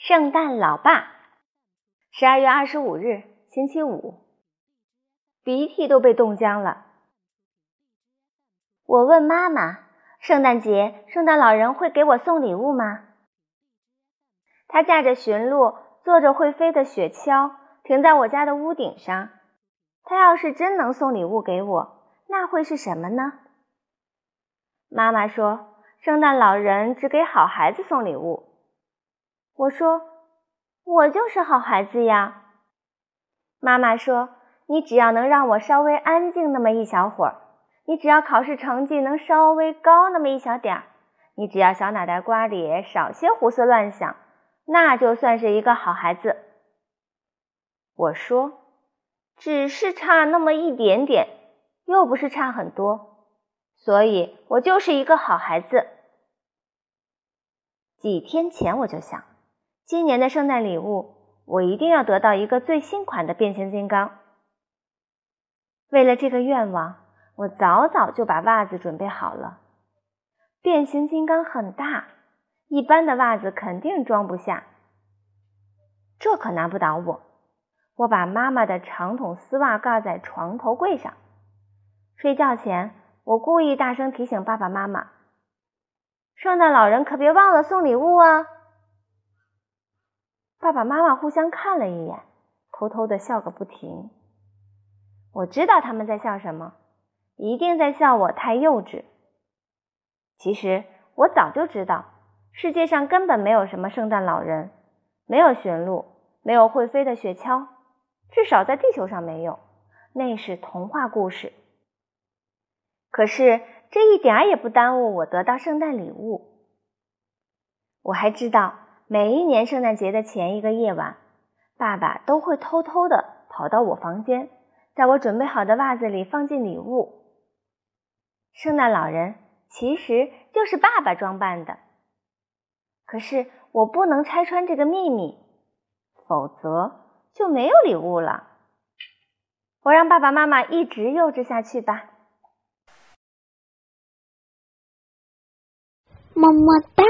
圣诞老爸，十二月二十五日，星期五，鼻涕都被冻僵了。我问妈妈：“圣诞节，圣诞老人会给我送礼物吗？”他驾着驯鹿，坐着会飞的雪橇，停在我家的屋顶上。他要是真能送礼物给我，那会是什么呢？妈妈说：“圣诞老人只给好孩子送礼物。”我说：“我就是好孩子呀。”妈妈说：“你只要能让我稍微安静那么一小会儿，你只要考试成绩能稍微高那么一小点儿，你只要小脑袋瓜里少些胡思乱想，那就算是一个好孩子。”我说：“只是差那么一点点，又不是差很多，所以我就是一个好孩子。”几天前我就想。今年的圣诞礼物，我一定要得到一个最新款的变形金刚。为了这个愿望，我早早就把袜子准备好了。变形金刚很大，一般的袜子肯定装不下。这可难不倒我。我把妈妈的长筒丝袜挂在床头柜上。睡觉前，我故意大声提醒爸爸妈妈：“圣诞老人可别忘了送礼物啊！”爸爸妈妈互相看了一眼，偷偷的笑个不停。我知道他们在笑什么，一定在笑我太幼稚。其实我早就知道，世界上根本没有什么圣诞老人，没有驯鹿，没有会飞的雪橇，至少在地球上没有，那是童话故事。可是这一点也不耽误我得到圣诞礼物。我还知道。每一年圣诞节的前一个夜晚，爸爸都会偷偷的跑到我房间，在我准备好的袜子里放进礼物。圣诞老人其实就是爸爸装扮的，可是我不能拆穿这个秘密，否则就没有礼物了。我让爸爸妈妈一直幼稚下去吧。么么哒。